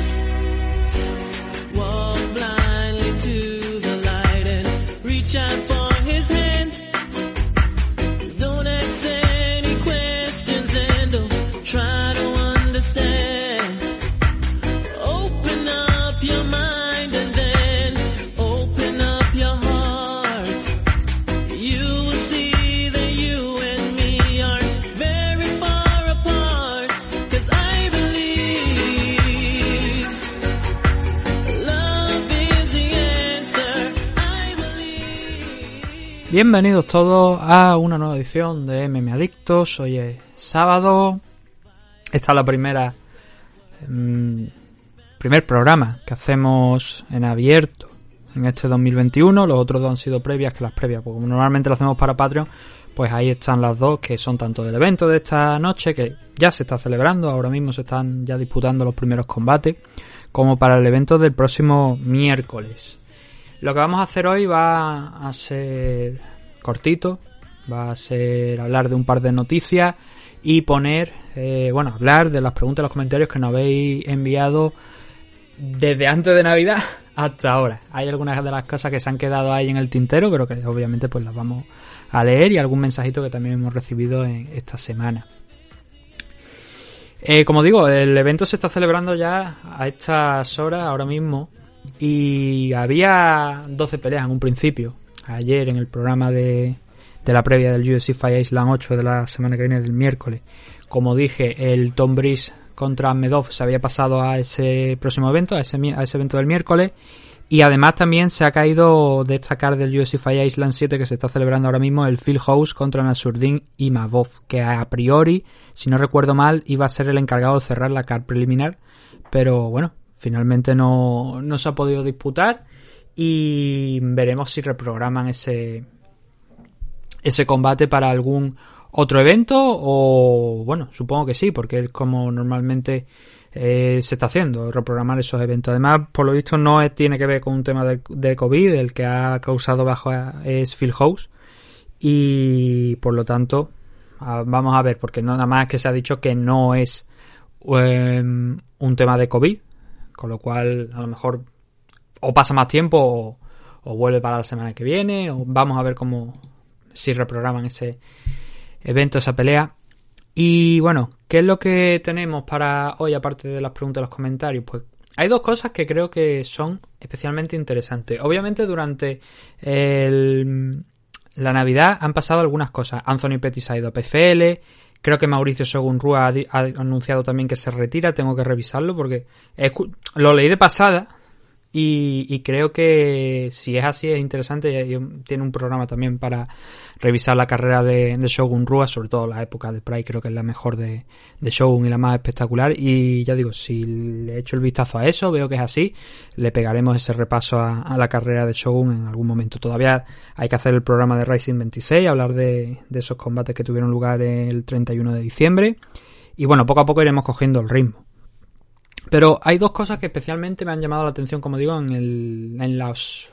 adiós. Bienvenidos todos a una nueva edición de MM Adictos. Hoy es sábado. Esta es la primera. mm, primer programa que hacemos en abierto en este 2021. Los otros dos han sido previas que las previas. Porque como normalmente lo hacemos para Patreon, pues ahí están las dos que son tanto del evento de esta noche, que ya se está celebrando. Ahora mismo se están ya disputando los primeros combates. Como para el evento del próximo miércoles. Lo que vamos a hacer hoy va a ser cortito, va a ser hablar de un par de noticias y poner, eh, bueno, hablar de las preguntas y los comentarios que nos habéis enviado desde antes de Navidad hasta ahora. Hay algunas de las cosas que se han quedado ahí en el tintero, pero que obviamente pues las vamos a leer y algún mensajito que también hemos recibido en esta semana. Eh, como digo, el evento se está celebrando ya a estas horas, ahora mismo, y había 12 peleas en un principio. Ayer en el programa de, de la previa del UFC Fight Island 8 de la semana que viene, del miércoles. Como dije, el Tom Breeze contra Medov se había pasado a ese próximo evento, a ese, a ese evento del miércoles. Y además también se ha caído destacar del UFC Fight Island 7 que se está celebrando ahora mismo el Phil House contra Nasurdin Imavov, que a priori, si no recuerdo mal, iba a ser el encargado de cerrar la card preliminar, pero bueno, finalmente no, no se ha podido disputar y veremos si reprograman ese, ese combate para algún otro evento o bueno, supongo que sí, porque es como normalmente eh, se está haciendo, reprogramar esos eventos. Además, por lo visto no tiene que ver con un tema de, COVID, el que ha causado bajo es Phil House y por lo tanto vamos a ver, porque no nada más que se ha dicho que no es em, un tema de COVID, con lo cual a lo mejor o pasa más tiempo o, vuelve para la semana que viene o vamos a ver cómo si reprograman ese evento, esa pelea. Y bueno, ¿qué es lo que tenemos para hoy aparte de las preguntas y los comentarios? Pues hay dos cosas que creo que son especialmente interesantes. Obviamente durante el- la Navidad han pasado algunas cosas. Anthony Pettis ha ido a PFL. Creo que Mauricio Sogunrua ha, di- ha anunciado también que se retira. Tengo que revisarlo porque lo leí de pasada y, y creo que si es así es interesante. Tiene un programa también para revisar la carrera de, de Shogun Rua, sobre todo la época de Pride, creo que es la mejor de, de Shogun y la más espectacular. Y ya digo, si le echo el vistazo a eso, veo que es así, le pegaremos ese repaso a, a la carrera de Shogun en algún momento. Todavía hay que hacer el programa de Rising 26, hablar de, de esos combates que tuvieron lugar el 31 de diciembre. Y bueno, poco a poco iremos cogiendo el ritmo. Pero hay dos cosas que especialmente me han llamado la atención, como digo, en, el, en, las,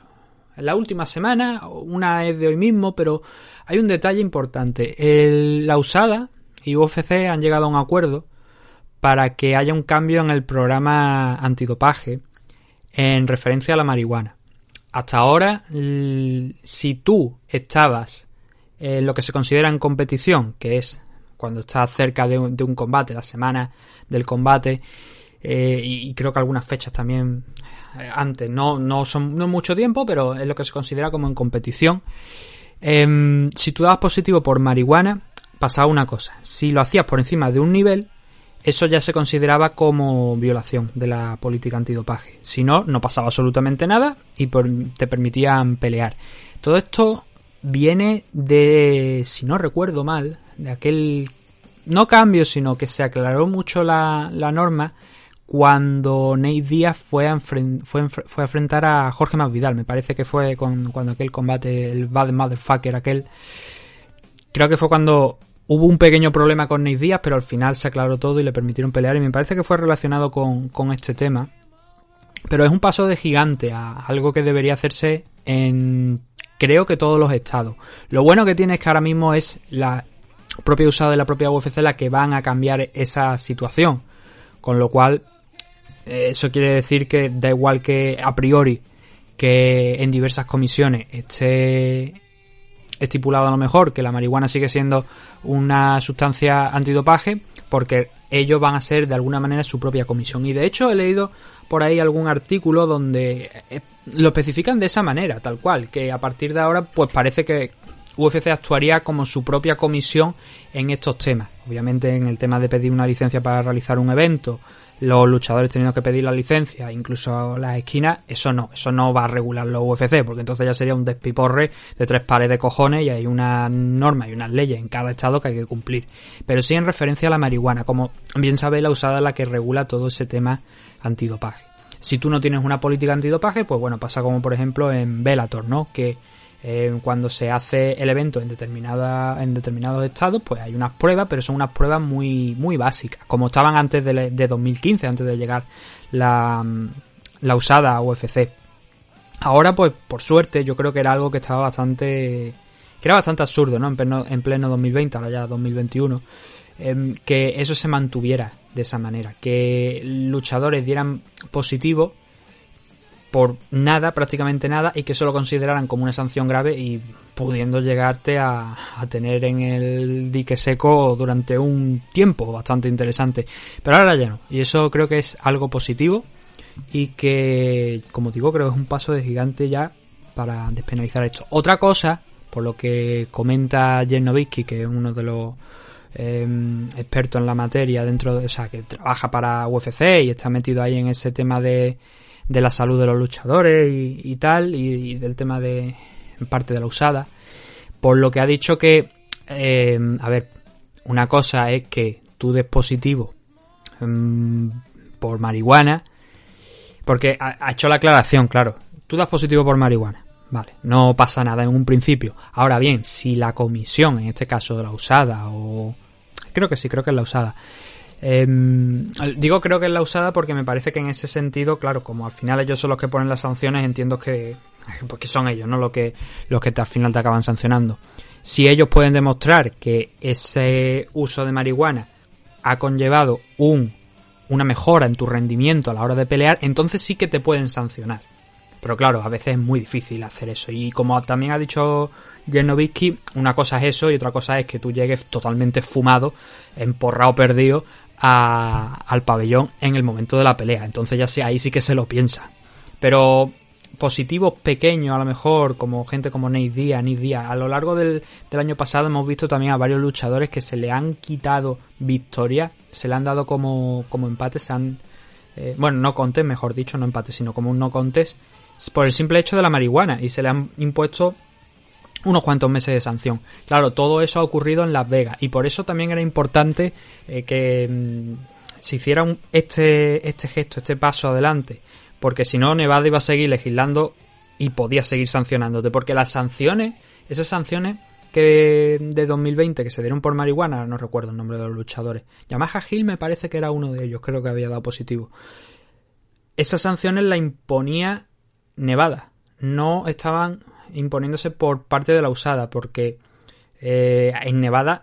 en la última semana. Una es de hoy mismo, pero hay un detalle importante. El- la USADA y UFC han llegado a un acuerdo para que haya un cambio en el programa antidopaje en referencia a la marihuana. Hasta ahora, si tú estabas en lo que se considera en competición, que es cuando estás cerca de un, de un combate, la semana del combate, eh, y, creo que algunas fechas también eh, antes, no, no son no mucho tiempo, pero es lo que se considera como en competición. Em, si tú dabas positivo por marihuana, pasaba una cosa. Si lo hacías por encima de un nivel, eso ya se consideraba como violación de la política antidopaje. Si no, no pasaba absolutamente nada y te permitían pelear. Todo esto viene de, si no recuerdo mal, de aquel, no cambio, sino que se aclaró mucho la, la norma cuando Nate Díaz fue a, fue a enfrentar a Jorge Masvidal. Me parece que fue con, cuando aquel combate, el Bad Motherfucker, aquel. Creo que fue cuando hubo un pequeño problema con Nate Díaz, pero al final se aclaró todo y le permitieron pelear. Y me parece que fue relacionado con, con este tema. Pero es un paso de gigante a algo que debería hacerse en creo que todos los estados. Lo bueno que tiene es que ahora mismo es la propia usada de la propia UFC la que van a cambiar esa situación. Con lo cual Eso quiere decir que da igual que a priori que en diversas comisiones esté estipulado a lo mejor que la marihuana sigue siendo una sustancia antidopaje porque ellos van a ser de alguna manera su propia comisión. Y de hecho he leído por ahí algún artículo donde eh, lo especifican de esa manera, tal cual, que a partir de ahora pues parece que UFC actuaría como su propia comisión en estos temas. Obviamente en el tema de pedir una licencia para realizar un evento, los luchadores teniendo que pedir la licencia, incluso las esquinas, eso no, eso no va a regular los UFC, porque entonces ya sería un despiporre de tres pares de cojones y hay una norma y unas leyes en cada estado que hay que cumplir. Pero sí en referencia a la marihuana, como bien sabe la usada la que regula todo ese tema antidopaje. Si tú no tienes una política antidopaje, pues bueno, pasa como por ejemplo en Bellator, ¿no? Que eh, cuando se hace el evento en determinada en determinados estados pues hay unas pruebas pero son unas pruebas muy muy básicas como estaban antes de, 2015 antes de llegar la, la usada UFC ahora pues por suerte yo creo que era algo que estaba bastante que era bastante absurdo no en pleno, en pleno 2020 ahora ya 2021 em, que eso se mantuviera de esa manera que luchadores dieran positivo por nada, prácticamente nada, y que eso lo consideraran como una sanción grave y pudiendo llegarte a, tener en el dique seco durante un tiempo bastante interesante. Pero ahora ya no, y eso creo que es algo positivo y que, como digo, creo que es un paso de gigante ya para despenalizar esto. Otra cosa, por lo que comenta Jen que es uno de los em, expertos en la materia dentro de, o sea, que trabaja para UFC y está metido ahí en ese tema de de la salud de los luchadores y, tal, y, del tema de parte de la usada. Por lo que ha dicho que, eh, a ver, una cosa es que tú des positivo mm, por marihuana, porque ha, hecho la aclaración, claro, tú das positivo por marihuana, vale, no pasa nada en un principio. Ahora bien, si la comisión, en este caso de la usada, o creo que sí, creo que es la usada, Em, digo creo que es la usada porque me parece que en ese sentido, claro, como al final ellos son los que ponen las sanciones, entiendo que, pues son ellos, ¿no? Lo que, los que al final te acaban sancionando. Si ellos pueden demostrar que ese uso de marihuana ha conllevado un, una mejora en tu rendimiento a la hora de pelear, entonces sí que te pueden sancionar. Pero claro, a veces es muy difícil hacer eso. Y como también ha dicho Jernovitsky, una cosa es eso y otra cosa es que tú llegues totalmente fumado, emporrado, perdido al pabellón en el momento de la pelea. Entonces ya sea ahí sí que se lo piensa. Pero positivos pequeños, a lo mejor, como gente como Nate Diaz, Nate Diaz. A lo largo del, año pasado hemos visto también a varios luchadores que se le han quitado victorias, se le han dado como, como empates, se han, eh, bueno, no contes, mejor dicho, no empates, sino como un no contes, por el simple hecho de la marihuana y se le han impuesto unos cuantos meses de sanción. Claro, todo eso ha ocurrido en Las Vegas y por eso también era importante eh, que mm, se hiciera este, este gesto, este paso adelante, porque si no Nevada iba a seguir legislando y podía seguir sancionándote, porque las sanciones, esas sanciones que de 2020 que se dieron por marihuana, no recuerdo el nombre de los luchadores, Yamaha Hill me parece que era uno de ellos, creo que había dado positivo. Esas sanciones la imponía Nevada, no estaban imponiéndose por parte de la usada, porque eh, en Nevada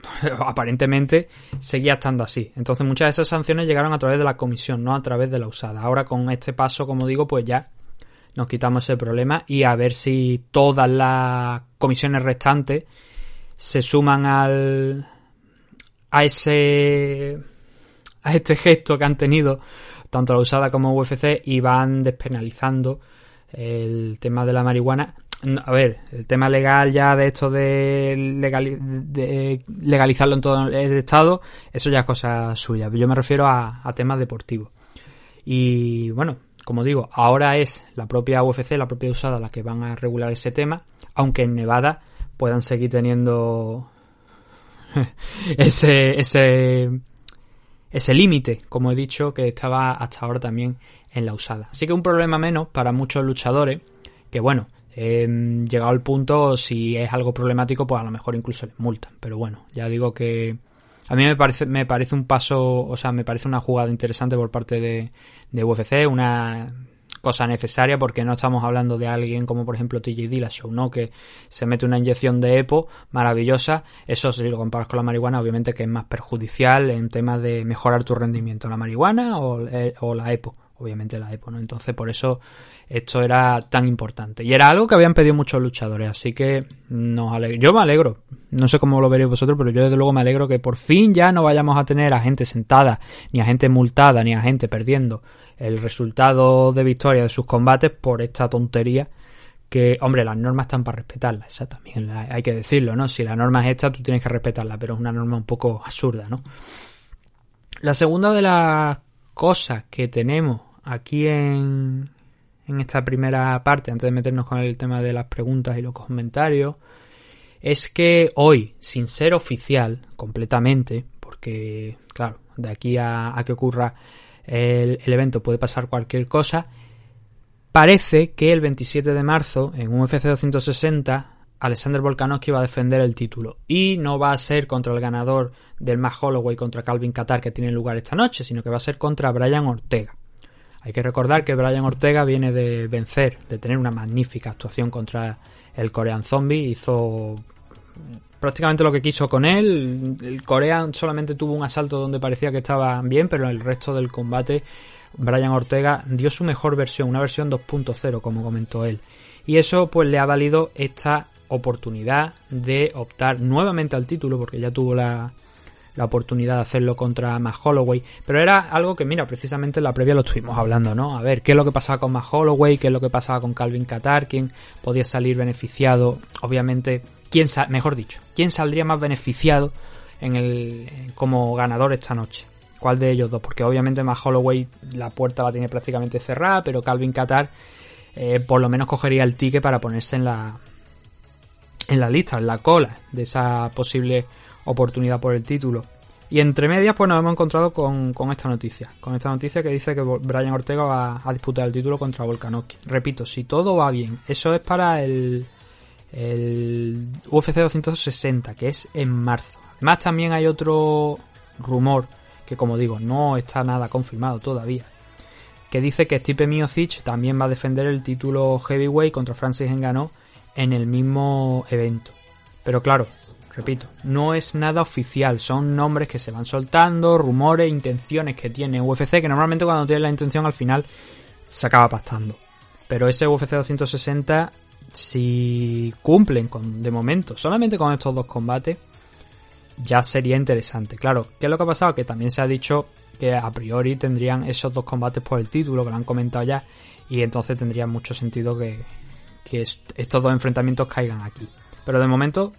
aparentemente seguía estando así. Entonces muchas de esas sanciones llegaron a través de la comisión, no a través de la usada. Ahora con este paso, como digo, pues ya nos quitamos ese problema y a ver si todas las comisiones restantes se suman al a ese a este gesto que han tenido tanto la usada como UFC y van despenalizando el tema de la marihuana. A ver, el tema legal ya de esto de, legalizarlo en todo el estado, eso ya es cosa suya. Yo me refiero a, temas deportivos. Y bueno, como digo, ahora es la propia UFC, la propia usada, la que van a regular ese tema, aunque en Nevada puedan seguir teniendo ese, ese, ese límite, como he dicho, que estaba hasta ahora también en la usada. Así que un problema menos para muchos luchadores, que bueno, llegado al punto, si es algo problemático, pues a lo mejor incluso les multan. Pero bueno, ya digo que a mí me parece, me parece un paso, o sea, me parece una jugada interesante por parte de, de UFC, una cosa necesaria porque no estamos hablando de alguien como por ejemplo TJ Dillashaw, ¿no? Que se mete una inyección de EPO maravillosa. Eso si lo comparas con la marihuana, obviamente que es más perjudicial en temas de mejorar tu rendimiento. La marihuana o, eh, o la EPO obviamente la EPO, ¿no? Entonces por eso esto era tan importante. Y era algo que habían pedido muchos luchadores, así que nos yo me alegro. No sé cómo lo veréis vosotros, pero yo desde luego me alegro que por fin ya no vayamos a tener a gente sentada, ni a gente multada, ni a gente perdiendo el resultado de victoria de sus combates por esta tontería que, hombre, las normas están para respetarlas, esa también hay que decirlo, ¿no? Si la norma es esta, tú tienes que respetarla, pero es una norma un poco absurda, ¿no? La segunda de las cosas que tenemos aquí en, esta primera parte, antes de meternos con el tema de las preguntas y los comentarios, es que hoy, sin ser oficial completamente, porque, claro, de aquí a, que ocurra el, el, evento puede pasar cualquier cosa, parece que el 27 de marzo, en UFC 260, Alexander Volkanovski va a defender el título. Y no va a ser contra el ganador del Max Holloway contra Calvin Qatar que tiene lugar esta noche, sino que va a ser contra Brian Ortega. Hay que recordar que Brian Ortega viene de vencer, de tener una magnífica actuación contra el Korean Zombie. Hizo prácticamente lo que quiso con él. El Korean solamente tuvo un asalto donde parecía que estaba bien, pero en el resto del combate Brian Ortega dio su mejor versión, una versión 2.0, como comentó él. Y eso pues le ha valido esta oportunidad de optar nuevamente al título, porque ya tuvo la, la oportunidad de hacerlo contra Max Holloway. Pero era algo que, mira, precisamente en la previa lo estuvimos hablando, ¿no? A ver, qué es lo que pasaba con Max Holloway, qué es lo que pasaba con Calvin Qatar, quién podía salir beneficiado. Obviamente, quién mejor dicho, quién saldría más beneficiado en el como ganador esta noche. ¿Cuál de ellos dos? Porque obviamente Max Holloway la puerta la tiene prácticamente cerrada, pero Calvin Qatar eh, por lo menos cogería el ticket para ponerse en la en la lista, en la cola de esa posible oportunidad por el título. Y entre medias, pues nos hemos encontrado con, esta noticia. Con esta noticia que dice que Brian Ortega va a disputar el título contra Volkanovski. Repito, si todo va bien, eso es para el, el UFC 260, que es en marzo. Además, también hay otro rumor que, como digo, no está nada confirmado todavía. Que dice que Stipe Miocic también va a defender el título heavyweight contra Francis Ngannou en el mismo evento. Pero claro, repito, no es nada oficial, son nombres que se van soltando, rumores, intenciones que tiene UFC, que normalmente cuando tiene la intención al final se acaba pactando. Pero ese UFC 260, si cumplen con, de momento, solamente con estos dos combates, ya sería interesante. Claro, ¿qué es lo que ha pasado? Que también se ha dicho que a priori tendrían esos dos combates por el título, que lo han comentado ya, y entonces tendría mucho sentido que, que estos dos enfrentamientos caigan aquí. Pero de momento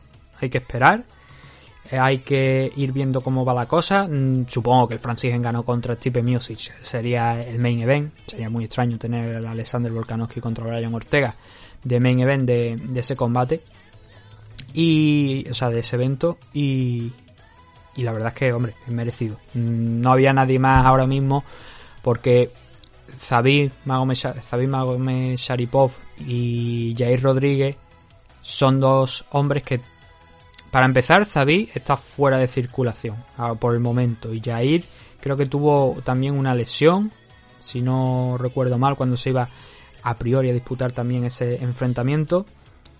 hay que esperar. Eh, hay que ir viendo cómo va la cosa. Mm, supongo que el Francis ganó contra Stipe Miocic sería el main event. Sería muy extraño tener al Alexander Volkanovski contra Brian Ortega de main event de, ese combate. Y, o sea, de ese evento. Y, y la verdad es que, hombre, es merecido. Mm, no había nadie más ahora mismo porque Zabir Magomed Sharipov y Jair Rodríguez son dos hombres que para empezar, Zabi está fuera de circulación por el momento. Y Jair creo que tuvo también una lesión, si no recuerdo mal, cuando se iba a priori a disputar también ese enfrentamiento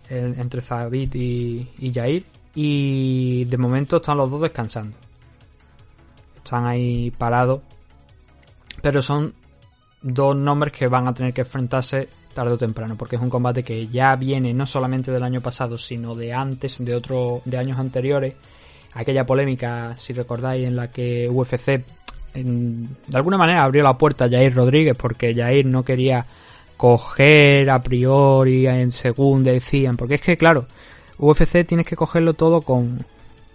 entre Zabit y, y Jair. Y de momento están los dos descansando. Están ahí parados. Pero son dos nombres que van a tener que enfrentarse tarde o temprano, porque es un combate que ya viene no solamente del año pasado, sino de antes, de otro, de años anteriores. Aquella polémica, si recordáis, en la que UFC de alguna manera abrió la puerta a Jair Rodríguez porque Jair no quería coger a priori en segunda decían porque es que claro UFC tienes que cogerlo todo con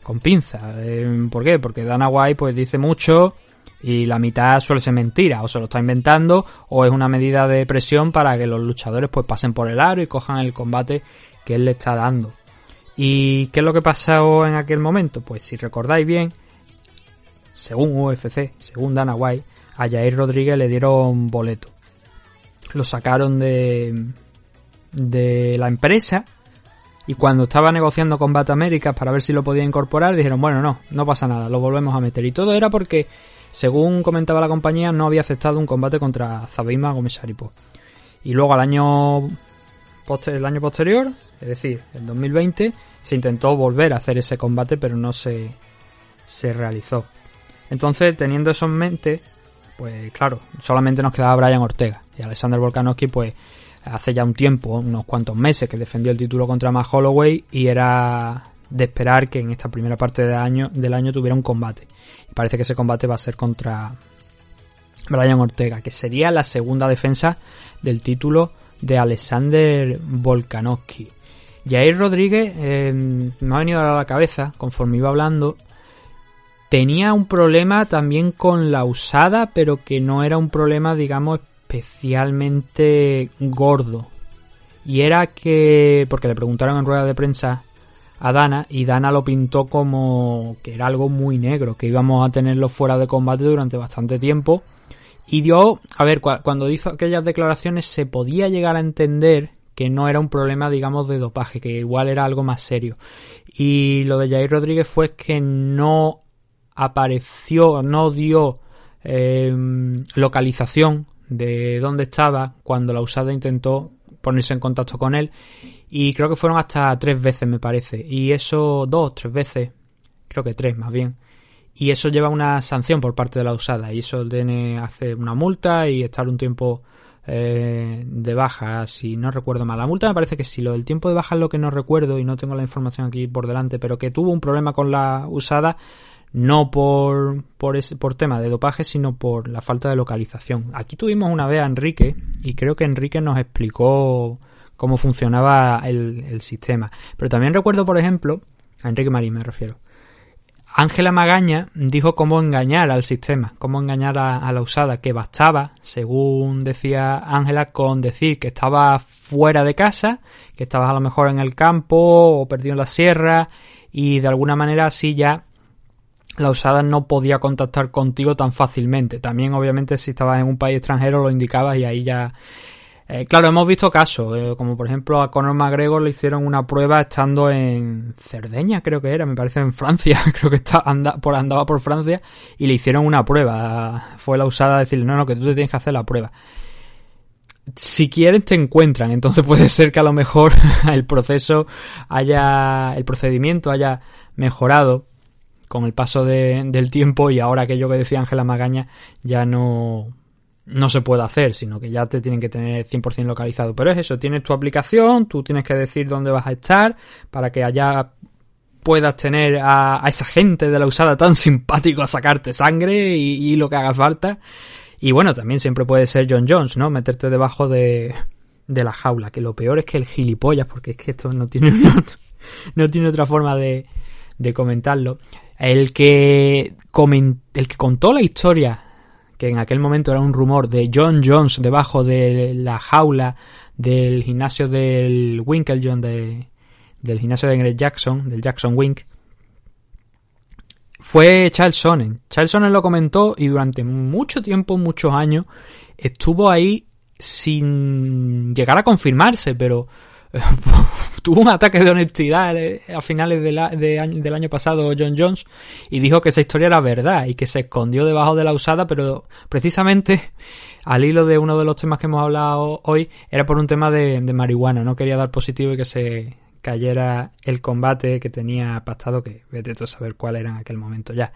con pinza eh, ¿por qué? porque Dana White pues dice mucho y la mitad suele ser mentira, o se lo está inventando, o es una medida de presión para que los luchadores pues pasen por el aro y cojan el combate que él le está dando. ¿Y qué es lo que pasó en aquel momento? Pues si recordáis bien, según UFC, según Dana White, a Jair Rodríguez le dieron boleto. Lo sacaron de, de la empresa y cuando estaba negociando con Bat Américas para ver si lo podía incorporar, dijeron, bueno, no, no pasa nada, lo volvemos a meter. Y todo era porque según comentaba la compañía, no había aceptado un combate contra Zabima Gomesaripo. Y luego al año, el año posterior, es decir, el 2020, se intentó volver a hacer ese combate, pero no se, se realizó. Entonces, teniendo eso en mente, pues claro, solamente nos quedaba Brian Ortega. Y Alexander Volkanovski, pues hace ya un tiempo, unos cuantos meses, que defendió el título contra Matt Holloway y era de esperar que en esta primera parte del año, del año tuviera un combate. Y parece que ese combate va a ser contra Brian Ortega, que sería la segunda defensa del título de Alexander Volkanovski. Jair Rodríguez eh, me ha venido a la cabeza conforme iba hablando. Tenía un problema también con la usada, pero que no era un problema, digamos, especialmente gordo. Y era que, porque le preguntaron en rueda de prensa a Dana, y Dana lo pintó como que era algo muy negro, que íbamos a tenerlo fuera de combate durante bastante tiempo. Y dio, a ver, cua- cuando hizo aquellas declaraciones se podía llegar a entender que no era un problema, digamos, de dopaje, que igual era algo más serio. Y lo de Jair Rodríguez fue que no apareció, no dio eh, localización de dónde estaba cuando la usada intentó ponerse en contacto con él. Y creo que fueron hasta tres veces, me parece. Y eso, dos, tres veces. Creo que tres, más bien. Y eso lleva una sanción por parte de la usada. Y eso tiene hace una multa y estar un tiempo eh, de baja, si no recuerdo mal. La multa me parece que sí, lo del tiempo de baja es lo que no recuerdo y no tengo la información aquí por delante, pero que tuvo un problema con la usada no por, por, ese, por tema de dopaje, sino por la falta de localización. Aquí tuvimos una vez a Enrique y creo que Enrique nos explicó cómo funcionaba el, sistema. Pero también recuerdo, por ejemplo, a Enrique Marín me refiero, Ángela Magaña dijo cómo engañar al sistema, cómo engañar a, a, la usada, que bastaba, según decía Ángela, con decir que estaba fuera de casa, que estabas a lo mejor en el campo o perdido en la sierra y de alguna manera así ya la usada no podía contactar contigo tan fácilmente. También obviamente si estabas en un país extranjero lo indicabas y ahí ya eh, claro, hemos visto casos, eh, como por ejemplo a Conor McGregor le hicieron una prueba estando en Cerdeña, creo que era, me parece en Francia, creo que está, andaba por Francia y le hicieron una prueba. Fue la usada decirle, no, no, que tú te tienes que hacer la prueba. Si quieres te encuentran, entonces puede ser que a lo mejor el proceso haya, el procedimiento haya mejorado con el paso de, del tiempo y ahora aquello que decía Ángela Magaña ya no, no se puede hacer, sino que ya te tienen que tener 100% localizado. Pero es eso, tienes tu aplicación, tú tienes que decir dónde vas a estar para que allá puedas tener a, esa gente de la usada tan simpático a sacarte sangre y, lo que haga falta. Y bueno, también siempre puede ser John Jones, ¿no? Meterte debajo de, de la jaula, que lo peor es que el gilipollas, porque es que esto no tiene, no, tiene otra forma de, de comentarlo. El que, el que contó la historia en aquel momento era un rumor de John Jones debajo de la jaula del gimnasio del Winklejohn, de, del gimnasio de Greg Jackson, del Jackson Wink, fue Charles Sonnen. Charles Sonnen lo comentó y durante mucho tiempo, muchos años, estuvo ahí sin llegar a confirmarse, pero tuvo un ataque de honestidad a finales del año pasado John Jones y dijo que esa historia era verdad y que se escondió debajo de la usada, pero precisamente al hilo de uno de los temas que hemos hablado hoy era por un tema de, marihuana, no quería dar positivo y que se cayera el combate que tenía pactado, que vete tú a saber cuál era en aquel momento ya.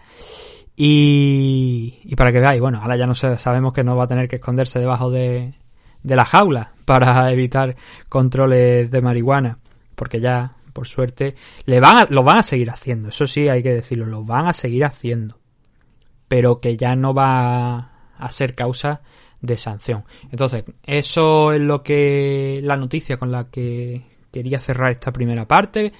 Y, para que veáis, bueno, ahora ya no sabemos que no va a tener que esconderse debajo de, de la jaula para evitar controles de marihuana, porque ya, por suerte, le van a, lo van a seguir haciendo, eso sí hay que decirlo, lo van a seguir haciendo, pero que ya no va a ser causa de sanción. Entonces, eso es lo que la noticia con la que quería cerrar esta primera parte.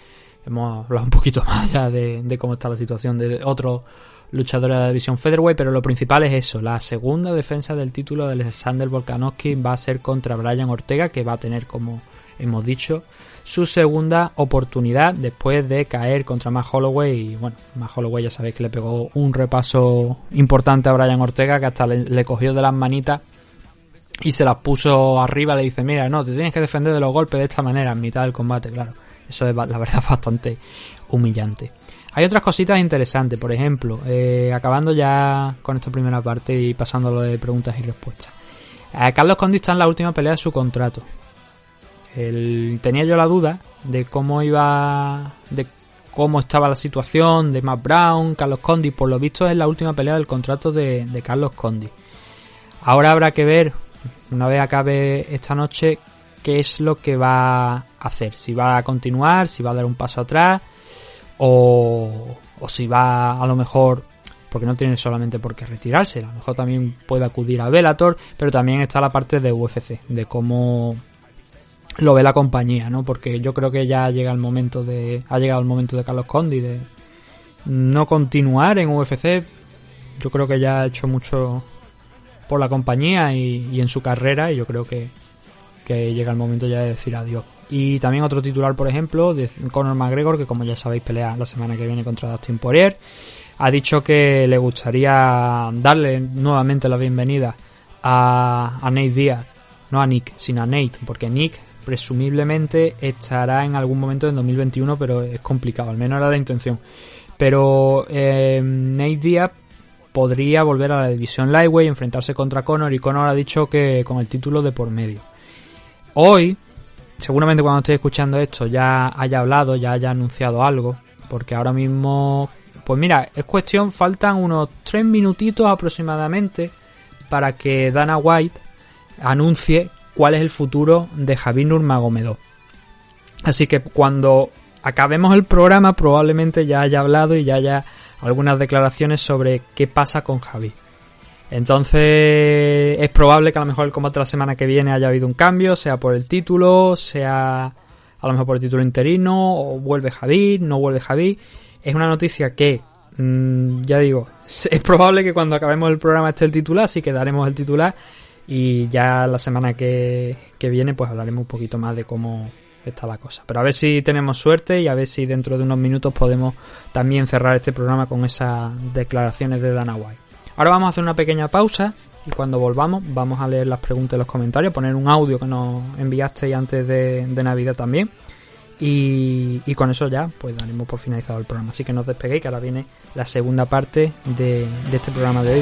Hemos hablado un poquito más ya de, de cómo está la situación de otros luchadores de la división Featherweight, pero lo principal es eso, la segunda defensa del título de Alexander Volkanovski va a ser contra Brian Ortega, que va a tener, como hemos dicho, su segunda oportunidad después de caer contra Matt Holloway y bueno, Matt Holloway ya sabéis que le pegó un repaso importante a Brian Ortega que hasta le cogió de las manitas y se las puso arriba, le dice, mira, no, te tienes que defender de los golpes de esta manera en mitad del combate, claro. Eso es la verdad bastante humillante. Hay otras cositas interesantes, por ejemplo, eh, acabando ya con esta primera parte y pasando a lo de preguntas y respuestas. Eh, Carlos Condi está en la última pelea de su contrato. Tenía yo la duda de cómo iba, de cómo estaba la situación de Matt Brown, Carlos Condi. Por lo visto es la última pelea del contrato de Carlos Condi. Ahora habrá que ver, una vez acabe esta noche, qué es lo que va a hacer. Si va a continuar, si va a dar un paso atrás o, o si va a lo mejor porque no tiene solamente por qué retirarse, a lo mejor también puede acudir a Velator, pero también está la parte de UFC, de cómo lo ve la compañía, ¿no? Porque yo creo que ya llega el momento de ha llegado el momento de Carlos Condi de no continuar en UFC. Yo creo que ya ha hecho mucho por la compañía y, y en su carrera y yo creo que, que llega el momento ya de decir adiós. Y también otro titular, por ejemplo, de Conor McGregor, que como ya sabéis pelea la semana que viene contra Dustin Poirier, ha dicho que le gustaría darle nuevamente la bienvenida a, Nate Diaz, no a Nick, sino a Nate, porque Nick presumiblemente estará en algún momento en 2021, pero es complicado, al menos era la intención. Pero eh, Nate Diaz podría volver a la división Lightweight, enfrentarse contra Conor y Conor ha dicho que con el título de por medio. Hoy, seguramente cuando estéis escuchando esto ya haya hablado, ya haya anunciado algo, porque ahora mismo, pues mira, es cuestión, faltan unos 3 minutitos aproximadamente para que Dana White anuncie cuál es el futuro de Javi Nurmagomedov. Así que cuando acabemos el programa probablemente ya haya hablado y ya haya algunas declaraciones sobre qué pasa con Javi. Entonces es probable que a lo mejor el combate de la semana que viene haya habido un cambio, sea por el título, sea a lo mejor por el título interino, o vuelve Javi, no vuelve Javi. Es una noticia que, mmm, ya digo, es probable que cuando acabemos el programa esté el titular, así que daremos el titular y ya la semana que, que viene pues hablaremos un poquito más de cómo está la cosa. Pero a ver si tenemos suerte y a ver si dentro de unos minutos podemos también cerrar este programa con esas declaraciones de Dana White. Ahora vamos a hacer una pequeña pausa y cuando volvamos vamos a leer las preguntas y los comentarios, poner un audio que nos enviasteis antes de, Navidad también. Y, con eso ya pues daremos por finalizado el programa. Así que no despeguéis que ahora viene la segunda parte de, este programa de hoy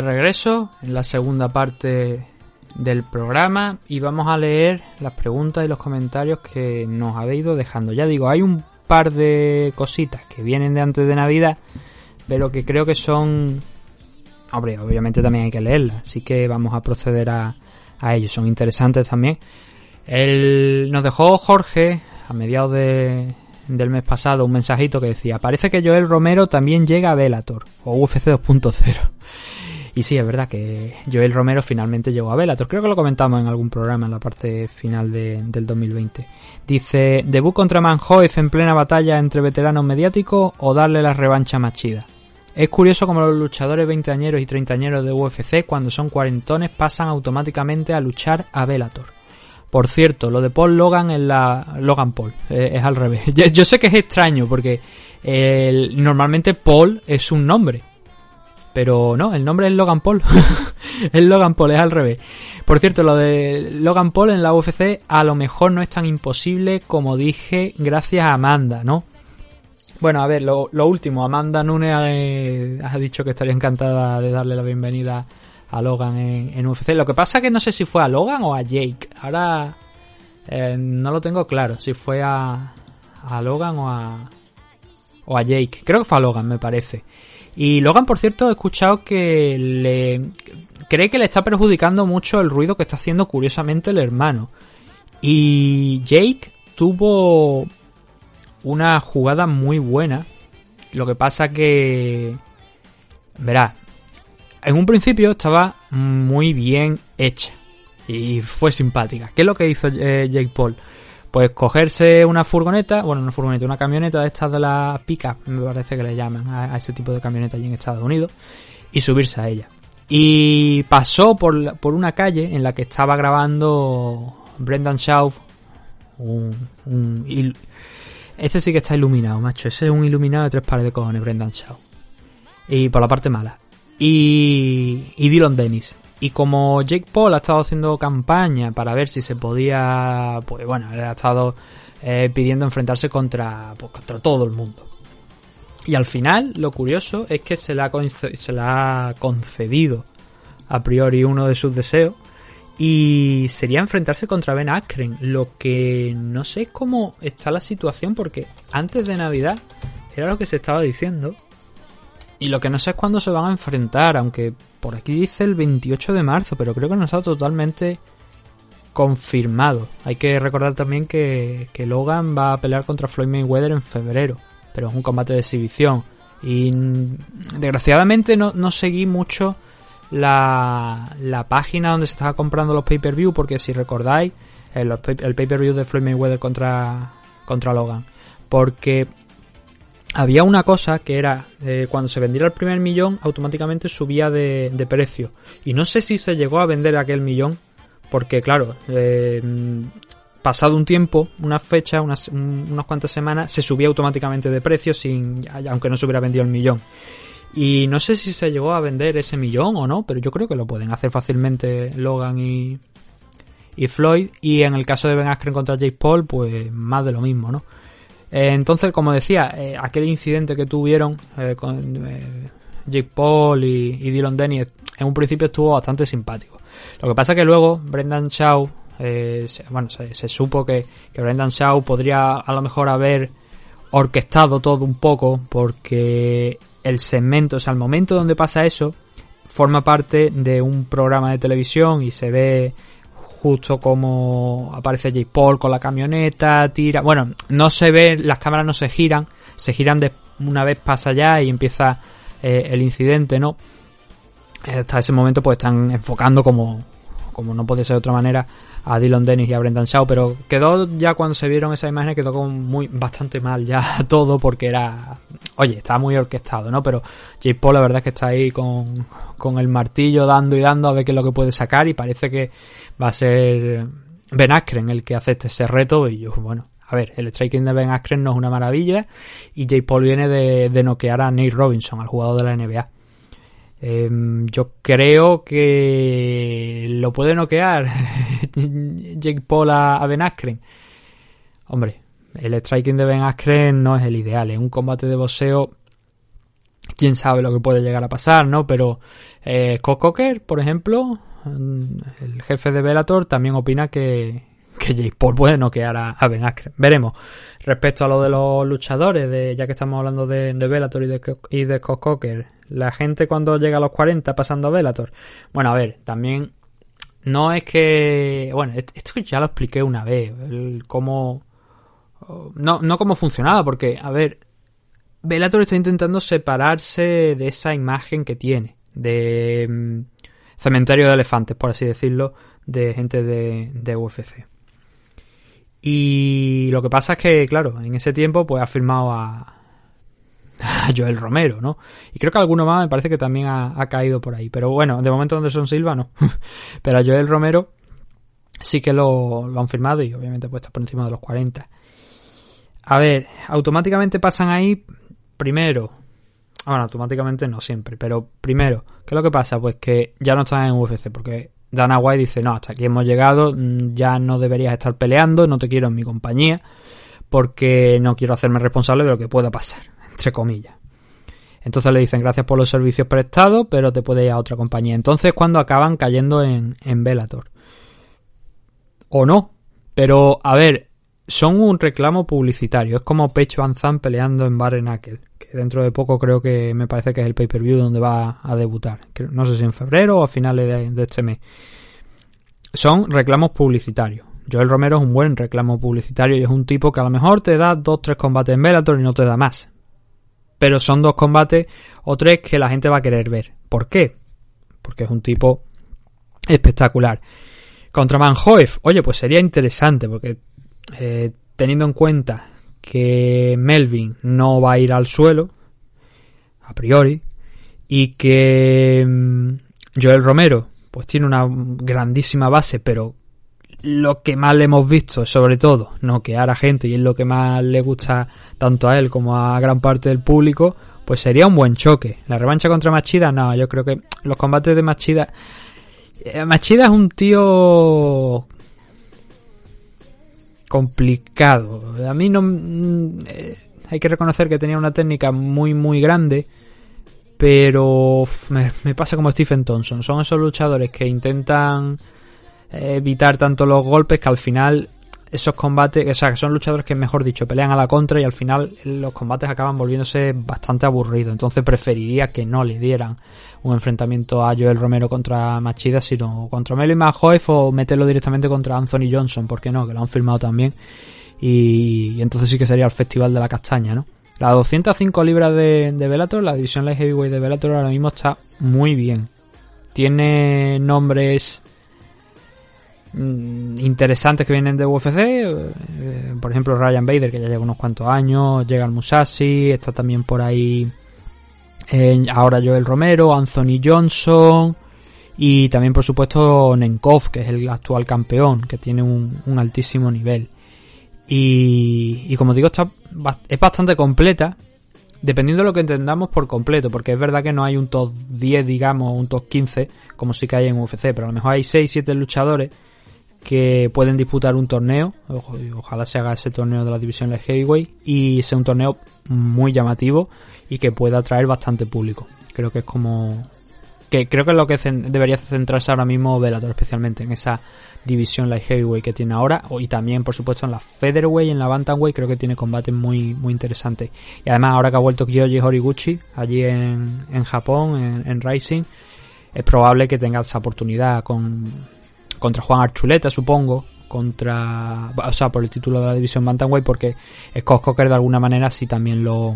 Regreso en la segunda parte del programa y vamos a leer las preguntas y los comentarios que nos habéis ido dejando. Ya digo, hay un par de cositas que vienen de antes de Navidad, pero que creo que son... Hombre, obviamente también hay que leerlas, así que vamos a proceder a, a ellos. Son interesantes también. El, nos dejó Jorge a mediados de, del mes pasado un mensajito que decía, parece que Joel Romero también llega a Velator o UFC 2.0. Y sí, es verdad que Joel Romero finalmente llegó a Bellator. Creo que lo comentamos en algún programa en la parte final de, del 2020. Dice, debut contra Manhoef en plena batalla entre veteranos mediáticos o darle la revancha más chida. Es curioso como los luchadores veinteañeros y treintañeros de UFC cuando son cuarentones pasan automáticamente a luchar a Bellator. Por cierto, lo de Paul Logan en la Logan Paul eh, es al revés. Yo, sé que es extraño porque normalmente Paul es un nombre pero no, el nombre es Logan Paul. es Logan Paul, es al revés. Por cierto, lo de Logan Paul en la UFC a lo mejor no es tan imposible como dije gracias a Amanda, ¿no? Bueno, a ver, lo, lo último, Amanda Nunes ha, ha, dicho que estaría encantada de darle la bienvenida a Logan en, en, UFC. Lo que pasa que no sé si fue a Logan o a Jake. Ahora eh, no lo tengo claro, si fue a, a Logan o a, o a Jake. Creo que fue a Logan, me parece. Y Logan, por cierto, he escuchado que le cree que le está perjudicando mucho el ruido que está haciendo curiosamente el hermano. Y Jake tuvo una jugada muy buena. Lo que pasa que... Verá, en un principio estaba muy bien hecha. Y fue simpática. ¿Qué es lo que hizo eh, Jake Paul? Pues cogerse una furgoneta, bueno, una furgoneta, una camioneta de estas de las picas, me parece que le llaman a, ese tipo de camioneta allí en Estados Unidos, y subirse a ella. Y pasó por, por una calle en la que estaba grabando Brendan Schauf, un, un, este sí que está iluminado, macho, ese es un iluminado de tres pares de cojones, Brendan Schauf. Y por la parte mala. Y, y Dylan Dennis. Y como Jake Paul ha estado haciendo campaña para ver si se podía, pues bueno, ha estado eh, pidiendo enfrentarse contra, pues, contra todo el mundo. Y al final, lo curioso es que se le, ha concedido a priori uno de sus deseos. Y sería enfrentarse contra Ben Askren. Lo que no sé cómo está la situación porque antes de Navidad era lo que se estaba diciendo. Y lo que no sé es cuándo se van a enfrentar, aunque por aquí dice el 28 de marzo, pero creo que no está totalmente confirmado. Hay que recordar también que, que Logan va a pelear contra Floyd Mayweather en febrero, pero es un combate de exhibición. Y desgraciadamente no, no seguí mucho la, la, página donde se estaba comprando los pay-per-view, porque si recordáis, el, el pay-per-view de Floyd Mayweather contra, contra Logan. Porque había una cosa que era eh, cuando se vendiera el primer millón automáticamente subía de, precio. Y no sé si se llegó a vender aquel millón porque claro eh, pasado un tiempo una fecha unas, un, unas cuantas semanas se subía automáticamente de precio sin aunque no se hubiera vendido el millón. Y no sé si se llegó a vender ese millón o no pero yo creo que lo pueden hacer fácilmente Logan y y Floyd. Y en el caso de Ben Askren contra Jake Paul pues más de lo mismo no eh, entonces, como decía, eh, aquel incidente que tuvieron eh, con Jake Paul y, y, Dylan Denny en un principio estuvo bastante simpático. Lo que pasa que luego Brendan Shaw, bueno, se, se supo que, que, Brendan Shaw podría a lo mejor haber orquestado todo un poco porque el segmento, o sea, el momento donde pasa eso, forma parte de un programa de televisión y se ve justo como aparece Jake Paul con la camioneta, tira. Bueno, no se ve, las cámaras no se giran, se giran de una vez pasa allá y empieza eh, el incidente, ¿no? Hasta ese momento, pues están enfocando como, como no puede ser de otra manera a Dylan Dennis y a Brendan Shaw, pero quedó ya cuando se vieron esa imagen quedó como muy bastante mal ya todo porque era, oye, estaba muy orquestado, ¿no? Pero Jake Paul la verdad es que está ahí con, con el martillo dando y dando a ver qué es lo que puede sacar y parece que va a ser Ben Askren el que acepte ese reto y yo, bueno, a ver, el striking de Ben Askren no es una maravilla y Jake Paul viene de, de noquear a Nate Robinson, al jugador de la NBA. Eh, yo creo que lo puede noquear Jake Paul a, Ben Askren. Hombre, el striking de Ben Askren no es el ideal. En un combate de boxeo quién sabe lo que puede llegar a pasar, ¿no? Pero eh, Scott Coker, por ejemplo, mm, el jefe de Bellator, también opina que, que Jake Paul puede noquear a, a Ben Askren. Veremos. Respecto a lo de los luchadores, de, ya que estamos hablando de, de Bellator y de, y de Scott Coker, la gente cuando llega a los 40 pasando a Bellator. Bueno, a ver, también no es que... Bueno, est- esto ya lo expliqué una vez, el cómo... No, no cómo funcionaba, porque, a ver, Bellator está intentando separarse de esa imagen que tiene, de mm, cementerio de elefantes, por así decirlo, de gente de UFC. Y lo que pasa es que, claro, en ese tiempo pues ha firmado a, Joel Romero, ¿no? Y creo que alguno más me parece que también ha, caído por ahí. Pero bueno, de momento Anderson Silva no. Pero a Joel Romero sí que lo, lo han firmado y obviamente pues está por encima de los 40. A ver, automáticamente pasan ahí primero. Bueno, automáticamente no siempre, pero primero, ¿qué es lo que pasa? Pues que ya no están en UFC porque Dana White dice, no, hasta aquí hemos llegado, mm, ya no deberías estar peleando, no te quiero en mi compañía, porque no quiero hacerme responsable de lo que pueda pasar, entre comillas. Entonces le dicen gracias por los servicios prestados, pero te puede ir a otra compañía. Entonces cuando acaban cayendo en, en Bellator. O no. Pero, a ver, son un reclamo publicitario. Es como Pecho Van Zandt peleando en Knuckle. Dentro de poco creo que me parece que es el pay-per-view donde va a debutar. No sé si en febrero o a finales de, de este mes. Son reclamos publicitarios. Joel Romero es un buen reclamo publicitario y es un tipo que a lo mejor te da dos, tres combates en Bellator y no te da más. Pero son dos combates o tres que la gente va a querer ver. ¿Por qué? Porque es un tipo espectacular. Contra Manhoef, oye, pues sería interesante porque eh, teniendo en cuenta que Melvin no va a ir al suelo, a priori, y que mm, Joel Romero pues tiene una grandísima base, pero lo que más le hemos visto, sobre todo, noquear a gente y es lo que más le gusta tanto a él como a gran parte del público, pues sería un buen choque. La revancha contra Machida, no, yo creo que los combates de Machida... eh, Machida es un tío complicado. A mí no... mm, eh, hay que reconocer que tenía una técnica muy, muy grande, pero me, me pasa como Stephen Thompson. Son esos luchadores que intentan eh, evitar tanto los golpes que al final esos combates, o sea, que son luchadores que, mejor dicho, pelean a la contra y al final los combates acaban volviéndose bastante aburridos. Entonces preferiría que no le dieran un enfrentamiento a Joel Romero contra Machida, sino contra Melvin Mahoef o meterlo directamente contra Anthony Johnson, ¿por qué no? Que lo han firmado también. Y, y entonces sí que sería el Festival de la Castaña, ¿no? La 205 libras de, de Bellator, la división light heavyweight de Bellator ahora mismo está muy bien. Tiene nombres mm, interesantes que vienen de UFC, eh, por ejemplo Ryan Bader que ya lleva unos cuantos años, llega el Musashi, está también por ahí eh, ahora Joel Romero, Anthony Johnson y también por supuesto Nenkov que es el actual campeón que tiene un, altísimo nivel. Y, y como digo está, es bastante completa dependiendo de lo que entendamos por completo, porque es verdad que no hay un top 10, digamos, un top 15, como sí que hay en UFC, pero a lo mejor hay 6, 7 luchadores que pueden disputar un torneo, ojalá se haga ese torneo de la división Light Heavyweight y sea un torneo muy llamativo y que pueda atraer bastante público. Creo que es como que creo que es lo que debería centrarse ahora mismo Bellator especialmente en esa división light heavyweight que tiene ahora y también por supuesto en la featherweight y en la bantamweight creo que tiene combates muy muy interesantes y además ahora que ha vuelto Kyoji Horiguchi allí en, en Japón en, en Rising es probable que tenga esa oportunidad con contra Juan Archuleta supongo contra o sea por el título de la división bantamweight porque Scott Coker de alguna manera sí también lo